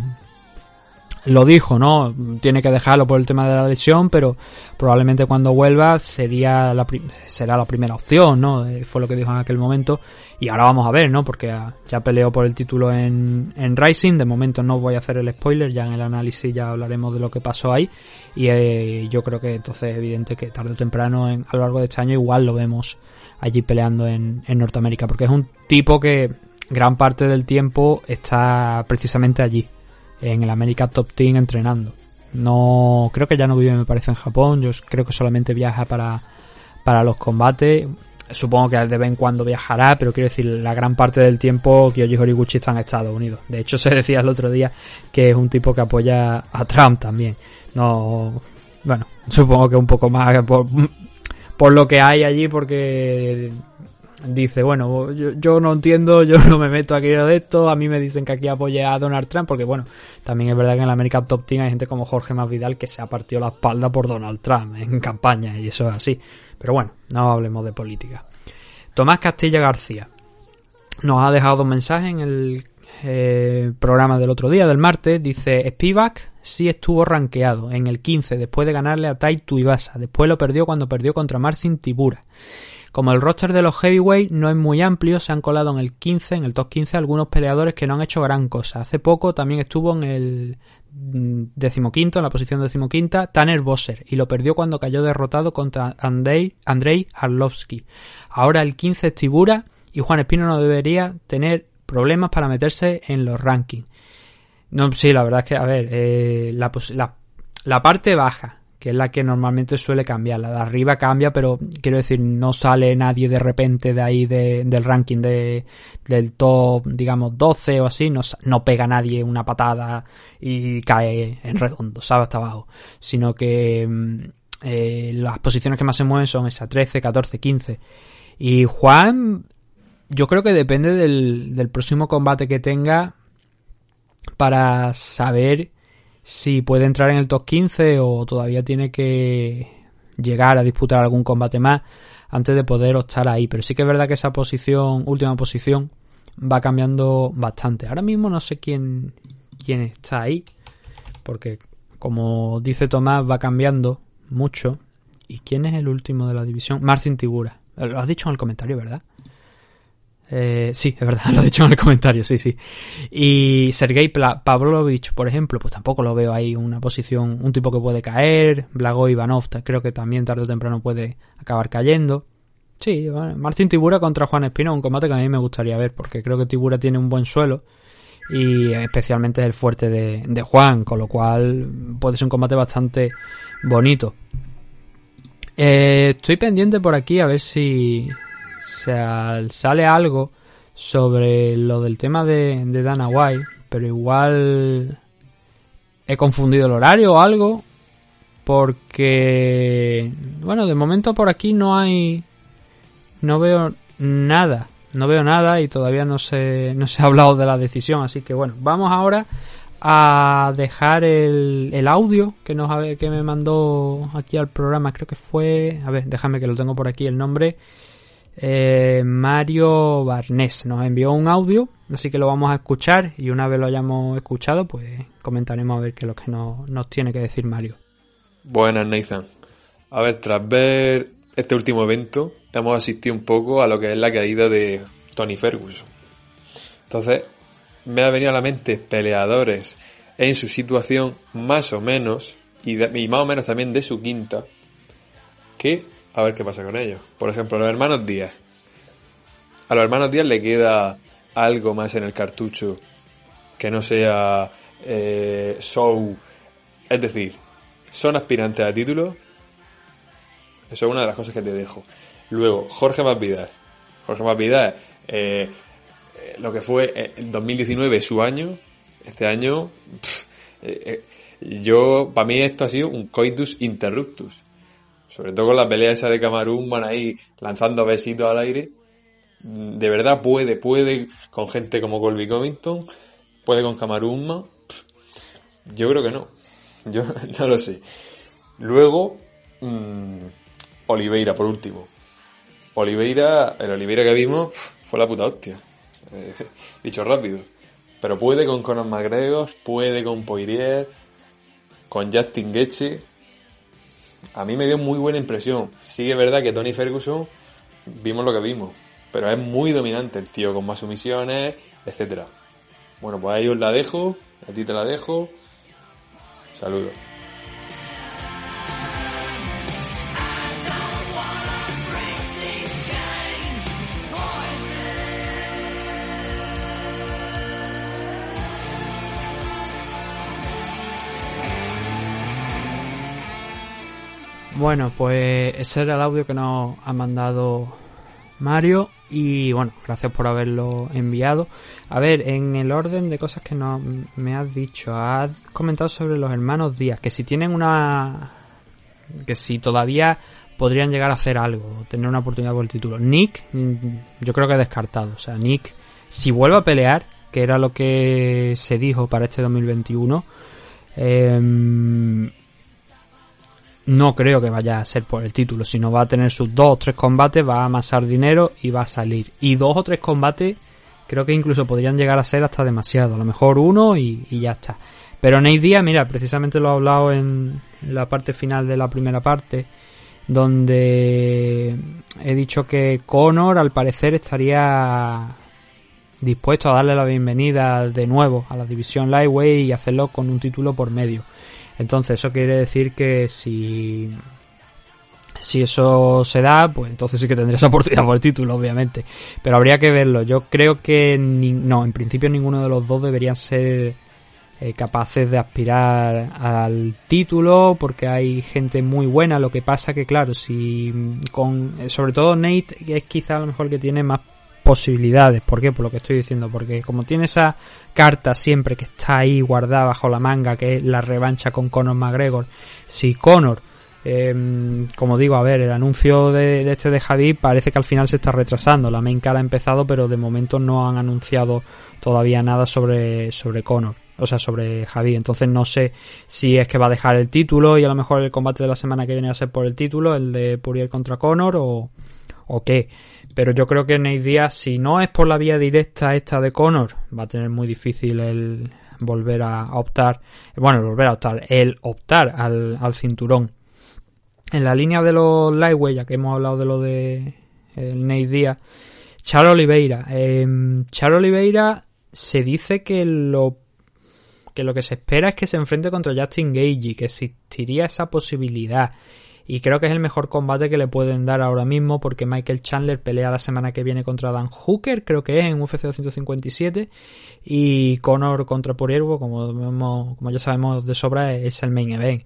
lo dijo, ¿no? Tiene que dejarlo por el tema de la lesión, pero probablemente cuando vuelva sería la será la primera opción, ¿no? Eh, Fue lo que dijo en aquel momento. Y ahora vamos a ver, ¿no? Porque ya peleó por el título en, en Rising. De momento no voy a hacer el spoiler, ya en el análisis ya hablaremos de lo que pasó ahí. Y eh, yo creo que entonces es evidente que tarde o temprano en- a lo largo de este año igual lo vemos allí peleando en, en Norteamérica. Porque es un tipo que gran parte del tiempo está precisamente allí en el America Top Team entrenando. No, creo que ya no vive, me parece, en Japón. Yo creo que solamente viaja para, para los combates. supongo que de vez en cuando viajará, pero quiero decir, la gran parte del tiempo Kyoji Horiguchi está en Estados Unidos. De hecho, se decía el otro día que es un tipo que apoya a Trump también. No, bueno, supongo que un poco más por, por lo que hay allí, porque dice, bueno, yo, yo, no entiendo, yo no me meto aquí de esto, a mí me dicen que aquí apoye a Donald Trump, porque bueno, también es verdad que en la América Top Team hay gente como Jorge Masvidal que se ha partido la espalda por Donald Trump en campaña, y eso es así. Pero bueno, no hablemos de política. Tomás Castilla García nos ha dejado un mensaje en el eh, programa del otro día, del martes, dice Spivak sí estuvo rankeado en el 15 después de ganarle a Tai Tuivasa, después lo perdió cuando perdió contra Marcin Tibura. Como el roster de los heavyweight no es muy amplio, se han colado en el 15, en el top 15, algunos peleadores que no han hecho gran cosa. Hace poco también estuvo en el mm, decimoquinto, en la posición decimoquinta, Tanner Bosser, y lo perdió cuando cayó derrotado contra Andrei, Arlovsky. Ahora el 15 es Tibura, y Juan Espino no debería tener problemas para meterse en los rankings. No, sí, la verdad es que, a ver, eh, la parte baja, que es la que normalmente suele cambiar. La de arriba cambia, pero quiero decir, no sale nadie de repente de ahí de, del ranking de, del top, digamos, 12 o así, no, no pega nadie una patada y cae en redondo, ¿sabes? Hasta abajo. Sino que mm, eh, las posiciones que más se mueven son esas 13, 14, 15. Y Juan, yo creo que depende del, del próximo combate que tenga para saber si puede entrar en el top 15 o todavía tiene que llegar a disputar algún combate más antes de poder optar ahí. Pero sí que es verdad que esa posición, última posición, va cambiando bastante. Ahora mismo no sé quién, quién está ahí, porque como dice Tomás, va cambiando mucho. ¿Y quién es el último de la división? Marcin Tibura. Lo has dicho en el comentario, ¿verdad? Eh, sí, es verdad, lo he dicho en el comentario, sí, sí. Y Sergei Pavlovich, por ejemplo, pues tampoco lo veo ahí una posición, un tipo que puede caer. Blago Ivanov, creo que también tarde o temprano puede acabar cayendo. Sí, Martín Tibura contra Juan Espino, un combate que a mí me gustaría ver, porque creo que Tibura tiene un buen suelo y especialmente es el fuerte de, Juan, con lo cual puede ser un combate bastante bonito. Eh, estoy pendiente por aquí a ver si, sale algo sobre lo del tema de, de Dana White, pero igual he confundido el horario o algo, porque, bueno, de momento por aquí no hay, no veo nada, no veo nada y todavía no se, no se ha hablado de la decisión, así que bueno, vamos ahora a dejar el, el audio que nos que me mandó aquí al programa, creo que fue, a ver, déjame que lo tengo por aquí el nombre. Eh, Mario Barnés nos envió un audio, así que lo vamos a escuchar y una vez lo hayamos escuchado, pues comentaremos a ver qué es lo que nos, tiene que decir Mario. Buenas, Nathan. A ver, tras ver este último evento, hemos asistido un poco a lo que es la caída de Tony Ferguson. Entonces, me ha venido a la mente peleadores en su situación, más o menos, y, y más o menos también de su quinta, que a ver qué pasa con ellos. Por ejemplo, los hermanos Díaz. A los hermanos Díaz le queda algo más en el cartucho que no sea eh, show. Es decir, son aspirantes a título. Eso es una de las cosas que te dejo. Luego, Jorge Masvidal. Jorge Masvidal, eh, eh, lo que fue en 2019 su año, este año, eh, yo, para mí esto ha sido un coitus interruptus. Sobre todo con la pelea esa de Camarún, van ahí lanzando besitos al aire. De verdad puede, puede con gente como Colby Covington, puede con Camarún. Yo creo que no. Yo no lo sé. Luego, mmm, Oliveira, por último. Oliveira, el Oliveira que vimos fue la puta hostia. Dicho rápido. Pero puede con Conor McGregor, puede con Poirier, con Justin Gaethje a mí me dio muy buena impresión. Sí es verdad que Tony Ferguson vimos lo que vimos, pero es muy dominante el tío con más sumisiones, etcétera. Bueno, pues ahí os la dejo, a ti te la dejo. Saludos. Bueno, pues ese era el audio que nos ha mandado Mario. Y bueno, gracias por haberlo enviado. A ver, en el orden de cosas que no me has dicho, has comentado sobre los hermanos Díaz, que si tienen una. que si todavía podrían llegar a hacer algo, tener una oportunidad por el título. Nick, yo creo que descartado. O sea, Nick, si vuelve a pelear, que era lo que se dijo para este 2021, eh, no creo que vaya a ser por el título, sino va a tener sus dos o tres combates, va a amasar dinero y va a salir. Y dos o tres combates creo que incluso podrían llegar a ser hasta demasiado, a lo mejor uno y, ya está. Pero Nate Díaz, mira, precisamente lo he hablado en la parte final de la primera parte, donde he dicho que Conor al parecer estaría dispuesto a darle la bienvenida de nuevo a la división Lightweight y hacerlo con un título por medio. Entonces eso quiere decir que si si eso se da, pues entonces sí que tendría esa oportunidad por el título, obviamente. Pero habría que verlo. Yo creo que ni, no, en principio ninguno de los dos deberían ser eh, capaces de aspirar al título porque hay gente muy buena. Lo que pasa que claro, si con sobre todo Nate es quizá a lo mejor que tiene más posibilidades. ¿Por qué? Por lo que estoy diciendo. Porque como tiene esa carta siempre que está ahí guardada bajo la manga, que es la revancha con Conor McGregor, si Conor, eh, como digo, a ver, el anuncio de, este de Javi parece que al final se está retrasando. La main cara ha empezado, pero de momento no han anunciado todavía nada sobre, sobre Conor. O sea, sobre Javi. Entonces no sé si es que va a dejar el título y a lo mejor el combate de la semana que viene va a ser por el título, el de Puriel contra Conor o, o qué. Pero yo creo que Nate Diaz, si no es por la vía directa esta de Conor, va a tener muy difícil el volver a optar, bueno, volver a optar, el optar al, al cinturón. En la línea de los lightweight, ya que hemos hablado de lo de el Nate Diaz, Charo Oliveira. Eh, Oliveira se dice que lo que lo que se espera es que se enfrente contra Justin Gage, que existiría esa posibilidad y creo que es el mejor combate que le pueden dar ahora mismo porque Michael Chandler pelea la semana que viene contra Dan Hooker, creo que es en UFC 257 y Conor contra Poriervo, como, como ya sabemos de sobra, es el main event.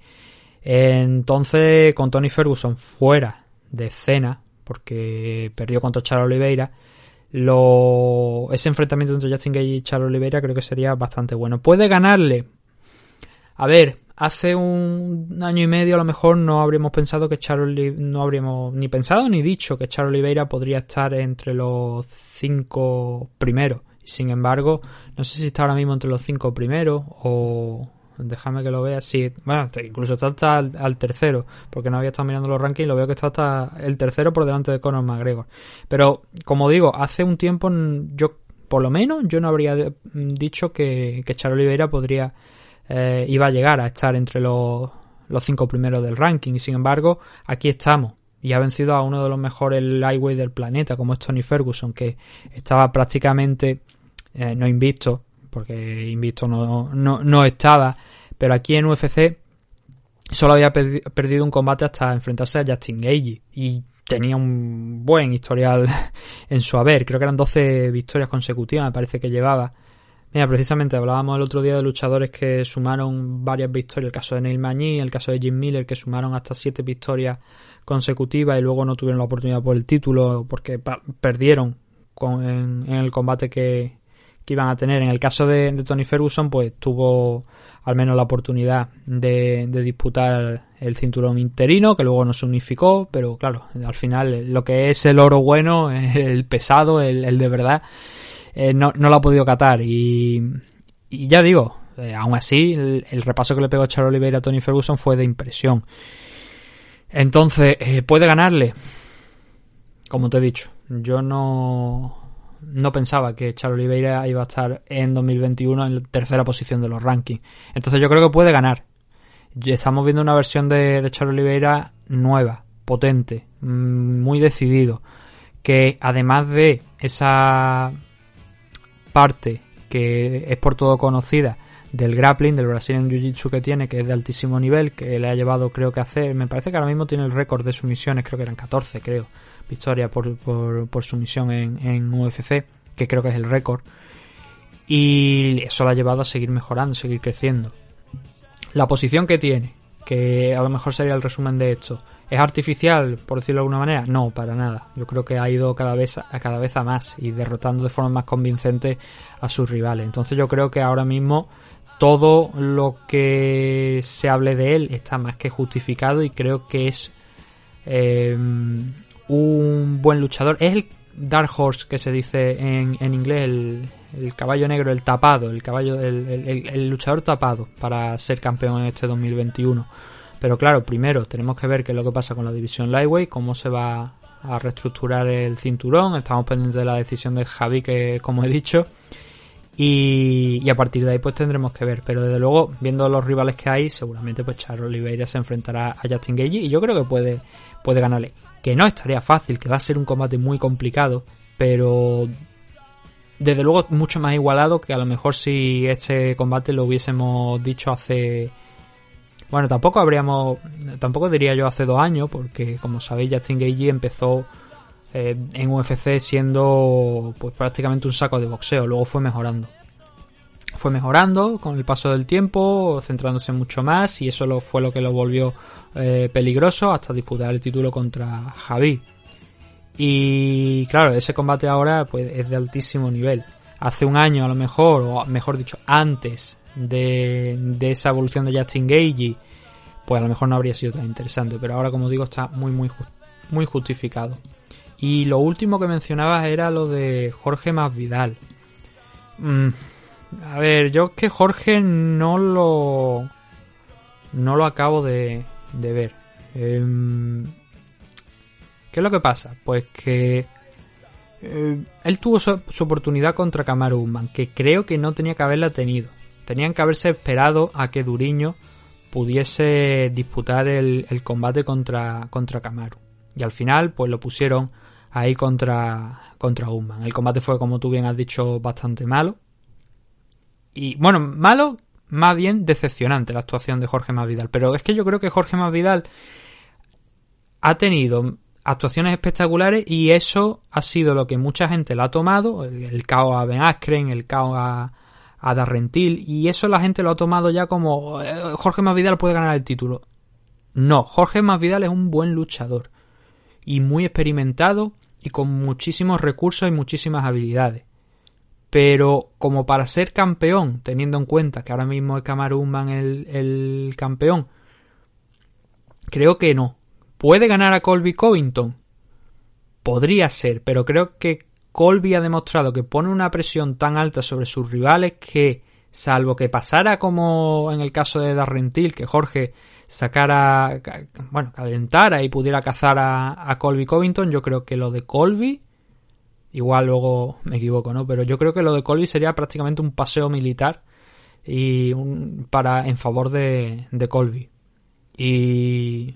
Entonces, con Tony Ferguson fuera de escena, porque perdió contra Charles Oliveira, lo, ese enfrentamiento entre Justin Gage y Charles Oliveira creo que sería bastante bueno. Puede ganarle. A ver, hace un año y medio a lo mejor no habríamos pensado que Charlie no habríamos ni pensado ni dicho que Charlie Oliveira podría estar entre los cinco primeros. Sin embargo, no sé si está ahora mismo entre los cinco primeros o déjame que lo vea. Sí, bueno, incluso está hasta al, tercero, porque no había estado mirando los rankings, lo veo que está hasta el tercero por delante de Conor McGregor. Pero como digo, hace un tiempo yo por lo menos yo no habría dicho que, que Charlie Oliveira podría eh, iba a llegar a estar entre los, los cinco primeros del ranking. Sin embargo, aquí estamos. Y ha vencido a uno de los mejores lightweight del planeta, como es Tony Ferguson, que estaba prácticamente eh, no invisto, porque invisto no, no, no estaba. Pero aquí en UFC solo había perdido un combate hasta enfrentarse a Justin Gage. Y tenía un buen historial en su haber. Creo que eran 12 victorias consecutivas, me parece que llevaba. Mira, precisamente hablábamos el otro día de luchadores que sumaron varias victorias, el caso de Neil Magny, el caso de Jim Miller, que sumaron hasta siete victorias consecutivas y luego no tuvieron la oportunidad por el título porque perdieron con, en, el combate que, que, iban a tener. En el caso de, Tony Ferguson, pues tuvo al menos la oportunidad de, de, disputar el cinturón interino, que luego no se unificó, pero claro, al final lo que es el oro bueno, el pesado, el de verdad, eh, no, no, lo ha podido catar. Y, y ya digo, eh, aún así, el, repaso que le pegó Charles Oliveira a Tony Ferguson fue de impresión. Entonces, eh, puede ganarle. Como te he dicho, yo no, no pensaba que Charles Oliveira iba a estar en 2021 en la tercera posición de los rankings. Entonces, yo creo que puede ganar. Estamos viendo una versión de, de Charles Oliveira nueva, potente, mm, muy decidido. Que además de esa parte que es por todo conocida del grappling, del Brazilian Jiu-Jitsu que tiene, que es de altísimo nivel, que le ha llevado creo que hacer, me parece que ahora mismo tiene el récord de sumisiones, creo que eran 14, creo, victoria por, por, por sumisión en, en UFC, que creo que es el récord. Y eso lo ha llevado a seguir mejorando, seguir creciendo. La posición que tiene, que a lo mejor sería el resumen de esto, ¿Es artificial, por decirlo de alguna manera? No, para nada. Yo creo que ha ido cada vez a, cada vez a más y derrotando de forma más convincente a sus rivales. Entonces yo creo que ahora mismo todo lo que se hable de él está más que justificado y creo que es eh, un buen luchador. Es el Dark Horse que se dice en, en inglés, el, el, caballo negro, el tapado, el caballo, el, el, el luchador tapado para ser campeón en este 2021 pero claro, primero tenemos que ver qué es lo que pasa con la división Lightweight, cómo se va a reestructurar el cinturón. Estamos pendientes de la decisión de Javi, que como he dicho. Y, a partir de ahí pues tendremos que ver. Pero desde luego, viendo los rivales que hay, seguramente pues Charles Oliveira se enfrentará a Justin Gage y yo creo que puede, puede ganarle. Que no estaría fácil, que va a ser un combate muy complicado, pero desde luego mucho más igualado que a lo mejor si este combate lo hubiésemos dicho hace bueno, tampoco habríamos, tampoco diría yo hace dos años, porque como sabéis, Justin Gage empezó eh, en UFC siendo pues prácticamente un saco de boxeo, luego fue mejorando. Fue mejorando con el paso del tiempo, centrándose mucho más, y eso lo, fue lo que lo volvió eh, peligroso hasta disputar el título contra Javi. Y claro, ese combate ahora pues es de altísimo nivel. Hace un año a lo mejor, o mejor dicho, antes de, esa evolución de Justin Gage, pues a lo mejor no habría sido tan interesante. Pero ahora, como digo, está muy, muy, muy justificado. Y lo último que mencionabas era lo de Jorge Masvidal. Mm, a ver, yo es que Jorge no lo. No lo acabo de, de ver. Em, ¿Qué es lo que pasa? Pues que. Eh, él tuvo su, oportunidad contra Kamaru Usman, que creo que no tenía que haberla tenido. Tenían que haberse esperado a que Duriño pudiese disputar el, combate contra, contra Kamaru. Y al final, pues lo pusieron ahí contra, contra Usman. El combate fue, como tú bien has dicho, bastante malo. Y bueno, malo, más bien decepcionante la actuación de Jorge Masvidal. Pero es que yo creo que Jorge Masvidal ha tenido actuaciones espectaculares y eso ha sido lo que mucha gente la ha tomado. El, el caos a Ben Askren, el caos a, a Darrentil y eso la gente lo ha tomado ya como eh, Jorge Masvidal puede ganar el título. No, Jorge Masvidal es un buen luchador y muy experimentado y con muchísimos recursos y muchísimas habilidades. Pero como para ser campeón, teniendo en cuenta que ahora mismo es Kamaru el, el campeón, creo que no. ¿Puede ganar a Colby Covington? Podría ser, pero creo que Colby ha demostrado que pone una presión tan alta sobre sus rivales que, salvo que pasara como en el caso de Darrentil, que Jorge sacara, bueno, calentara y pudiera cazar a, Colby Covington, yo creo que lo de Colby, igual luego me equivoco, ¿no? Pero yo creo que lo de Colby sería prácticamente un paseo militar y un, para en favor de, de Colby. Y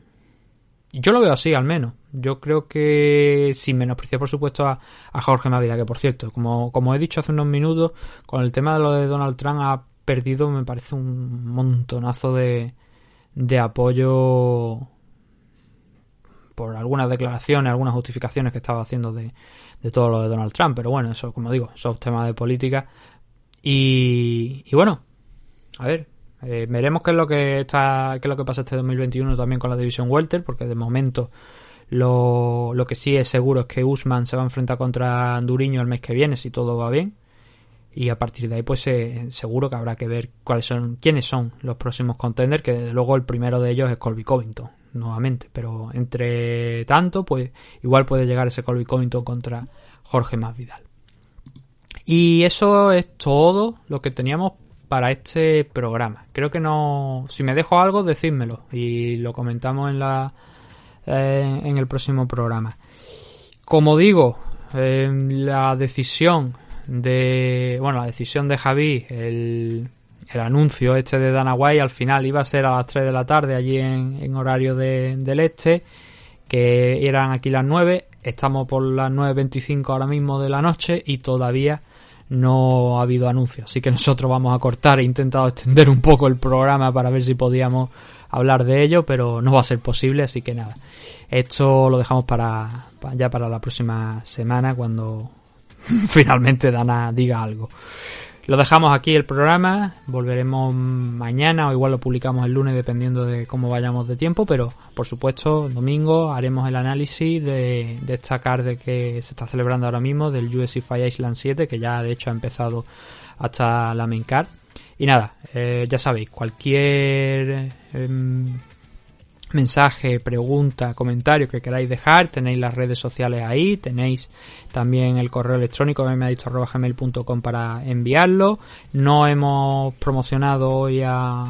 yo lo veo así, al menos. Yo creo que, sin menospreciar, por supuesto, a, Jorge Mavida, que por cierto, como, como he dicho hace unos minutos, con el tema de lo de Donald Trump ha perdido, me parece, un montonazo de, de apoyo por algunas declaraciones, algunas justificaciones que estaba haciendo de, de todo lo de Donald Trump. Pero bueno, eso, como digo, son temas de política. Y, bueno, a ver, eh, veremos qué es lo que está, qué es lo que pasa este 2021 también con la división welter, porque de momento lo, lo que sí es seguro es que Usman se va a enfrentar contra Duriño el mes que viene si todo va bien. Y a partir de ahí, pues eh, seguro que habrá que ver cuáles son, quiénes son los próximos contenders, que desde luego el primero de ellos es Colby Covington, nuevamente. Pero entre tanto, pues igual puede llegar ese Colby Covington contra Jorge Masvidal. Y eso es todo lo que teníamos para este programa. Creo que no. Si me dejo algo, decídmelo y lo comentamos en la eh, en el próximo programa. Como digo, la decisión de bueno la decisión de Javi el, el anuncio este de Dana White al final iba a ser a las 3 de la tarde allí en, horario del este que eran aquí las 9 estamos por las 9.25 ahora mismo de la noche y todavía no ha habido anuncio. Así que nosotros vamos a cortar. He intentado extender un poco el programa para ver si podíamos hablar de ello, pero no va a ser posible, así que nada. Esto lo dejamos para, ya para la próxima semana cuando finalmente Dana diga algo. Lo dejamos aquí el programa, volveremos mañana o igual lo publicamos el lunes dependiendo de cómo vayamos de tiempo, pero por supuesto domingo haremos el análisis de, de esta card que se está celebrando ahora mismo del UFC Fire Island 7 que ya de hecho ha empezado hasta la main card. Y nada, eh, ya sabéis, cualquier em, mensaje, pregunta, comentario que queráis dejar, tenéis las redes sociales ahí, tenéis también el correo electrónico gmail.com para enviarlo. No hemos promocionado hoy a,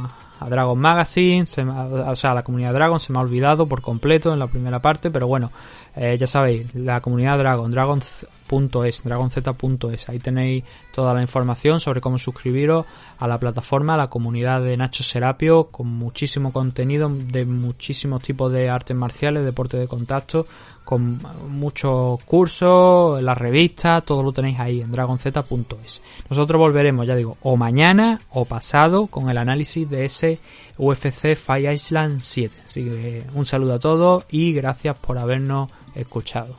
a Dragon Magazine, se o sea, a la comunidad Dragon se me ha olvidado por completo en la primera parte, pero bueno, eh, ya sabéis, la comunidad Dragon, dragon.es, dragonz.es, ahí tenéis toda la información sobre cómo suscribiros a la plataforma, la comunidad de Nacho Serapio, con muchísimo contenido de muchísimos tipos de artes marciales, deporte de contacto, con muchos cursos, las revistas, todo lo tenéis ahí en dragonz.es. Nosotros volveremos, ya digo, o mañana o pasado con el análisis de ese UFC Fire Island 7. Así que un saludo a todos y gracias por habernos escuchado.